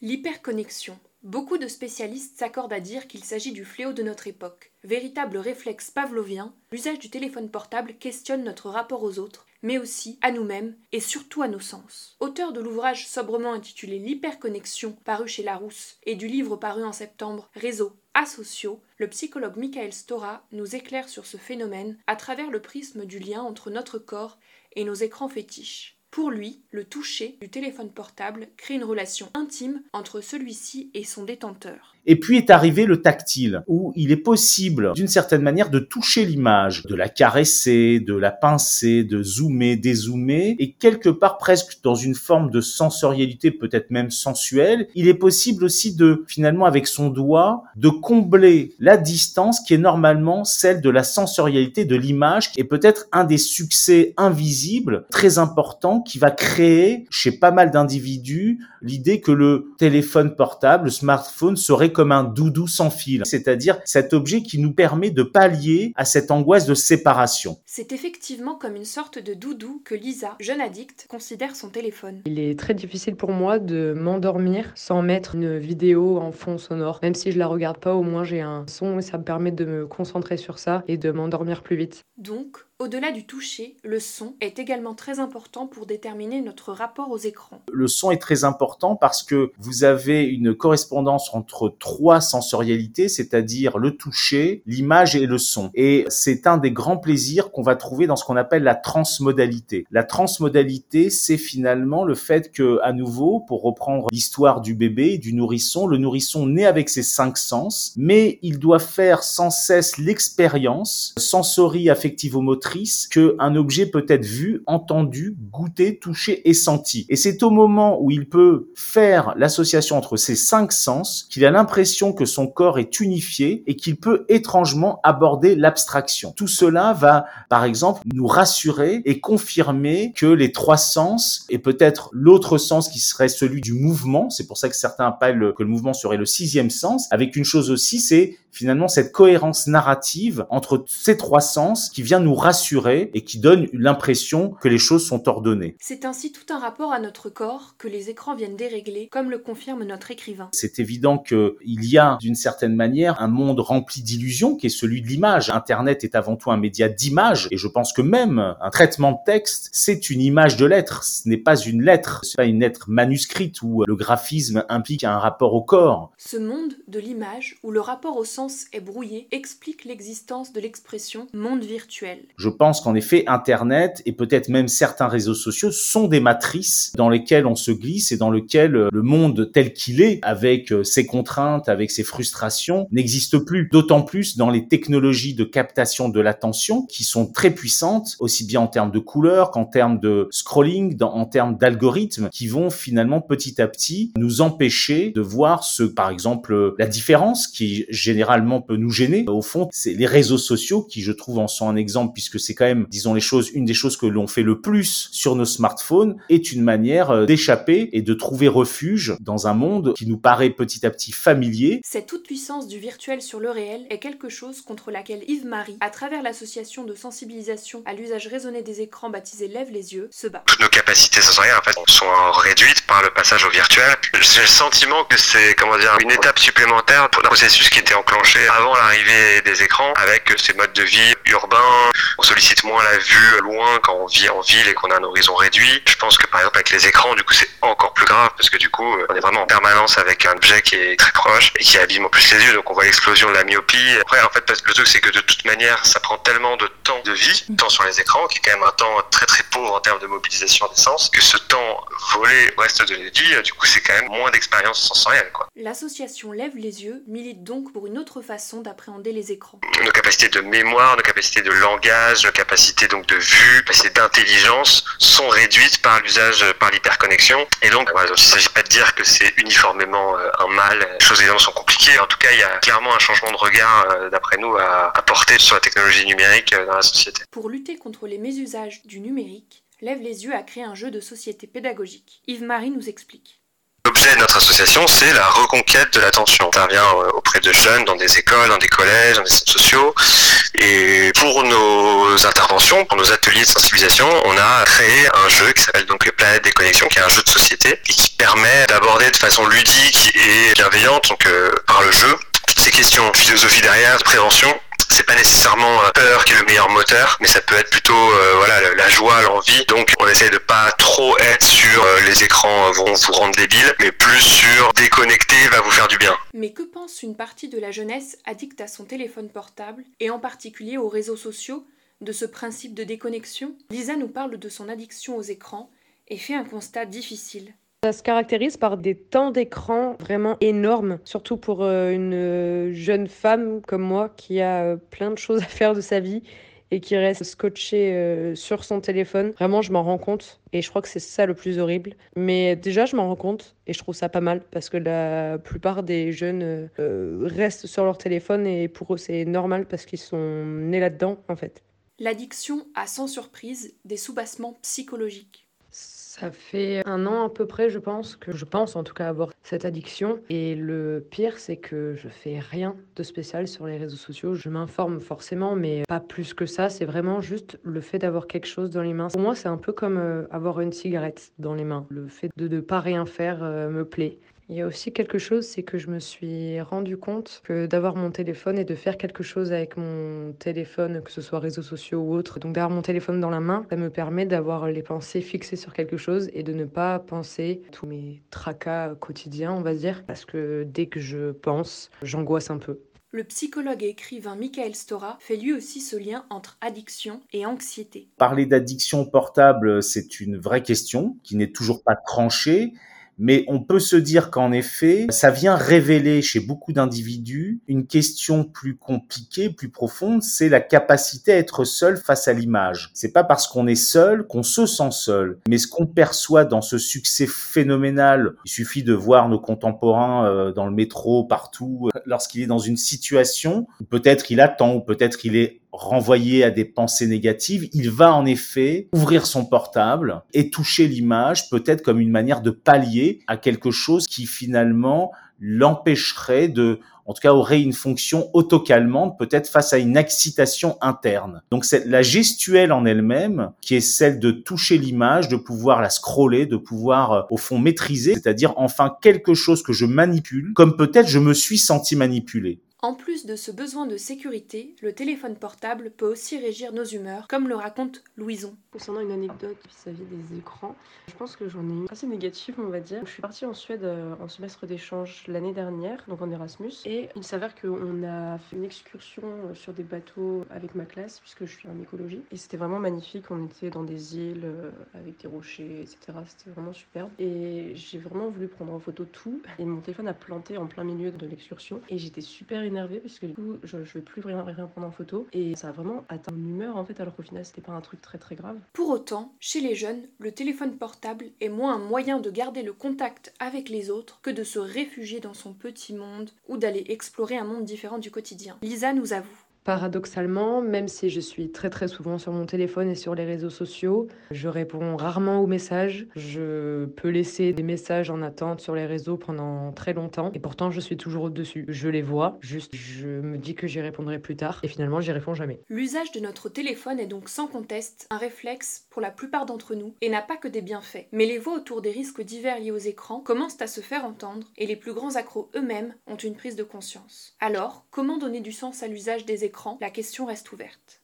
L'hyperconnexion. Beaucoup de spécialistes s'accordent à dire qu'il s'agit du fléau de notre époque. Véritable réflexe pavlovien, l'usage du téléphone portable questionne notre rapport aux autres, mais aussi à nous-mêmes et surtout à nos sens. Auteur de l'ouvrage sobrement intitulé L'hyperconnexion, paru chez Larousse, et du livre paru en septembre, Réseaux asociaux, le psychologue Michael Stora nous éclaire sur ce phénomène à travers le prisme du lien entre notre corps et nos écrans fétiches. Pour lui, le toucher du téléphone portable crée une relation intime entre celui-ci et son détenteur. Et puis est arrivé le tactile, où il est possible, d'une certaine manière, de toucher l'image, de la caresser, de la pincer, de zoomer, dézoomer, et quelque part presque dans une forme de sensorialité, peut-être même sensuelle, il est possible aussi de, finalement, avec son doigt, de combler la distance qui est normalement celle de la sensorialité de l'image, est peut-être un des succès invisibles, très importants, qui va créer chez pas mal d'individus l'idée que le téléphone portable, le smartphone serait comme un doudou sans fil, c'est-à-dire cet objet qui nous permet de pallier à cette angoisse de séparation. C'est effectivement comme une sorte de doudou que Lisa, jeune addict, considère son téléphone. Il est très difficile pour moi de m'endormir sans mettre une vidéo en fond sonore. Même si je la regarde pas, au moins j'ai un son et ça me permet de me concentrer sur ça et de m'endormir plus vite. Donc, au-delà du toucher, le son est également très important pour déterminer notre rapport aux écrans. Le son est très important parce que vous avez une correspondance entre trois sensorialités, c'est-à-dire le toucher, l'image et le son. Et c'est un des grands plaisirs qu'on va trouver dans ce qu'on appelle la transmodalité. La transmodalité, c'est finalement le fait que, à nouveau, pour reprendre l'histoire du bébé, du nourrisson, le nourrisson naît avec ses cinq sens, mais il doit faire sans cesse l'expérience sensorie affectivo-motrice que un objet peut être vu, entendu, goûté, touché et senti. Et c'est au moment où il peut faire l'association entre ces cinq sens qu'il a l'impression que son corps est unifié et qu'il peut étrangement aborder l'abstraction. Tout cela va, par exemple, nous rassurer et confirmer que les trois sens et peut-être l'autre sens qui serait celui du mouvement, c'est pour ça que certains appellent que le mouvement serait le sixième sens, avec une chose aussi, c'est finalement cette cohérence narrative entre ces trois sens qui vient nous rassurer et qui donne l'impression que les choses sont ordonnées. C'est ainsi tout un rapport à notre corps que les écrans viennent dérégler, comme le confirme notre écrivain. C'est évident qu'il y a d'une certaine manière un monde rempli d'illusions qui est celui de l'image. Internet est avant tout un média d'image et je pense que même un traitement de texte, c'est une image de lettre. Ce n'est pas une lettre, c'est pas une lettre manuscrite où le graphisme implique un rapport au corps. Ce monde de l'image où le rapport au sens est brouillé explique l'existence de l'expression monde virtuel. Je pense qu'en effet, Internet et peut-être même certains réseaux sociaux sont des matrices dans lesquelles on se glisse et dans lesquelles euh, le monde tel qu'il est, avec euh, ses contraintes, avec ses frustrations, n'existe plus. D'autant plus dans les technologies de captation de l'attention qui sont très puissantes, aussi bien en termes de couleurs qu'en termes de scrolling, en termes d'algorithmes qui vont finalement petit à petit nous empêcher de voir ce, par exemple, la différence qui généralement peut nous gêner. Au fond, c'est les réseaux sociaux qui, je trouve, en sont un exemple puisque c'est quand même, disons les choses, une des choses que l'on fait le plus sur nos smartphones est une manière euh, d'échapper et de trouver refuge dans un monde qui nous paraît petit à petit familier. Cette toute puissance du virtuel sur le réel est quelque chose contre laquelle Yves-Marie, à travers l'association de sensibilisation à l'usage raisonné des écrans baptisé Lève les yeux, se bat. Toutes nos capacités sensorielles en fait sont réduites par le passage au virtuel. J'ai le sentiment que c'est comment dire une étape supplémentaire pour un processus qui était enclenché avant l'arrivée des écrans avec ces modes de vie urbains. On sollicite moins la vue loin quand on vit en ville et qu'on a un horizon réduit. Je pense que par exemple avec les écrans, du coup, c'est encore plus grave parce que du coup, on est vraiment en permanence avec un objet qui est très proche et qui abîme en plus les yeux. Donc on voit l'explosion de la myopie. Après, en fait, le truc, c'est que de toute manière, ça prend tellement de temps de vie, temps sur les écrans, qui est quand même un temps très très pauvre en termes de mobilisation d'essence, que ce temps volé au reste de la vie, du coup, c'est quand même moins d'expérience sensorielle. L'association Lève les yeux milite donc pour une autre façon d'appréhender les écrans. Nos capacités de mémoire, nos capacités de langage, nos capacités donc de vue, capacités d'intelligence sont réduites par l'usage, par l'hyperconnexion. Et donc, il ne s'agit pas de dire que c'est uniformément euh, un mal. Les choses évidemment sont compliquées. En tout cas, il y a clairement un changement de regard, euh, d'après nous, à apporter sur la technologie numérique euh, dans la société. Pour lutter contre les mésusages du numérique, Lève les yeux à créer un jeu de société pédagogique. Yves-Marie nous explique L'objet de notre association, c'est la reconquête de l'attention. On intervient euh, auprès de jeunes dans des écoles, dans des collèges, dans des centres sociaux. Et pour nos interventions, pour nos ateliers de sensibilisation, on a créé un jeu qui s'appelle donc Planète des connexions, qui est un jeu de société et qui permet d'aborder de façon ludique et bienveillante, donc euh, par le jeu, toutes ces questions, philosophie derrière, de prévention, pas nécessairement euh, peur qui est le meilleur moteur, mais ça peut être plutôt euh, voilà la joie, l'envie. Donc on essaie de pas trop être sur euh, les écrans vont vous rendre débile, mais plus sur déconnecter va vous faire du bien. Mais que pense une partie de la jeunesse addicte à son téléphone portable et en particulier aux réseaux sociaux de ce principe de déconnexion? Lisa nous parle de son addiction aux écrans et fait un constat difficile. Ça se caractérise par des temps d'écran vraiment énormes, surtout pour euh, une euh, jeune femme comme moi qui a euh, plein de choses à faire de sa vie et qui reste scotchée sur son téléphone. Vraiment, je m'en rends compte et je crois que c'est ça le plus horrible. Mais déjà, je m'en rends compte et je trouve ça pas mal parce que la plupart des jeunes restent sur leur téléphone et pour eux, c'est normal parce qu'ils sont nés là-dedans en fait. L'addiction a sans surprise des soubassements psychologiques. Ça fait un an à peu près, je pense, que je pense en tout cas avoir cette addiction. Et le pire, c'est que je fais rien de spécial sur les réseaux sociaux. Je m'informe forcément, mais pas plus que ça. C'est vraiment juste le fait d'avoir quelque chose dans les mains. Pour moi, c'est un peu comme euh, avoir une cigarette dans les mains. Le fait de ne pas rien faire euh, me plaît. Il y a aussi quelque chose, c'est que je me suis rendu compte que d'avoir mon téléphone et de faire quelque chose avec mon téléphone, que ce soit réseaux sociaux ou autre, donc d'avoir mon téléphone dans la main, ça me permet d'avoir les pensées fixées sur quelque chose et de ne pas penser tous mes tracas quotidiens, on va dire, parce que dès que je pense, j'angoisse un peu. Le psychologue et écrivain Michael Stora fait lui aussi ce lien entre addiction et anxiété. Parler d'addiction portable, c'est une vraie question qui n'est toujours pas tranchée. Mais on peut se dire qu'en effet, ça vient révéler chez beaucoup d'individus une question plus compliquée, plus profonde, c'est la capacité à être seul face à l'image. C'est pas parce qu'on est seul qu'on se sent seul, mais ce qu'on perçoit dans ce succès phénoménal, il suffit de voir nos contemporains euh, dans le métro, partout, euh, lorsqu'il est dans une situation peut-être il attend, ou peut-être il est renvoyé à des pensées négatives, il va en effet ouvrir son portable et toucher l'image peut-être comme une manière de pallier à quelque chose qui finalement l'empêcherait de, en tout cas aurait une fonction autocalmante peut-être face à une excitation interne. Donc c'est la gestuelle en elle-même qui est celle de toucher l'image, de pouvoir la scroller, de pouvoir euh, au fond maîtriser, c'est-à-dire enfin quelque chose que je manipule, comme peut-être je me suis senti manipulé. En plus de ce besoin de sécurité, le téléphone portable peut aussi régir nos humeurs, comme le raconte Louison. Concernant une anecdote vis-à-vis des écrans, je pense que j'en ai une assez négative, on va dire. Je suis partie en Suède euh, en semestre d'échange l'année dernière, donc en Erasmus, et il s'avère qu'on a fait une excursion euh, sur des bateaux avec ma classe, puisque je suis en écologie, et c'était vraiment magnifique. On était dans des îles euh, avec des rochers, etc. C'était vraiment superbe. Et j'ai vraiment voulu prendre en photo tout, et mon téléphone a planté en plein milieu de l'excursion, et j'étais super énervée parce que du coup, je, je vais plus rien, rien prendre en photo. Et ça a vraiment atteint mon humeur en fait, alors qu'au final, c'était pas un truc très très grave. Pour autant, chez les jeunes, le téléphone portable est moins un moyen de garder le contact avec les autres que de se réfugier dans son petit monde ou d'aller explorer un monde différent du quotidien. Lisa nous avoue. Paradoxalement, même si je suis très très souvent sur mon téléphone et sur les réseaux sociaux, je réponds rarement aux messages. Je peux laisser des messages en attente sur les réseaux pendant très longtemps et pourtant je suis toujours au-dessus. Je les vois, juste je me dis que j'y répondrai plus tard et finalement j'y réponds jamais. L'usage de notre téléphone est donc sans conteste un réflexe pour la plupart d'entre nous et n'a pas que des bienfaits. Mais les voix autour des risques divers liés aux écrans commencent à se faire entendre et les plus grands accros eux-mêmes ont une prise de conscience. Alors, comment donner du sens à l'usage des écrans? La question reste ouverte.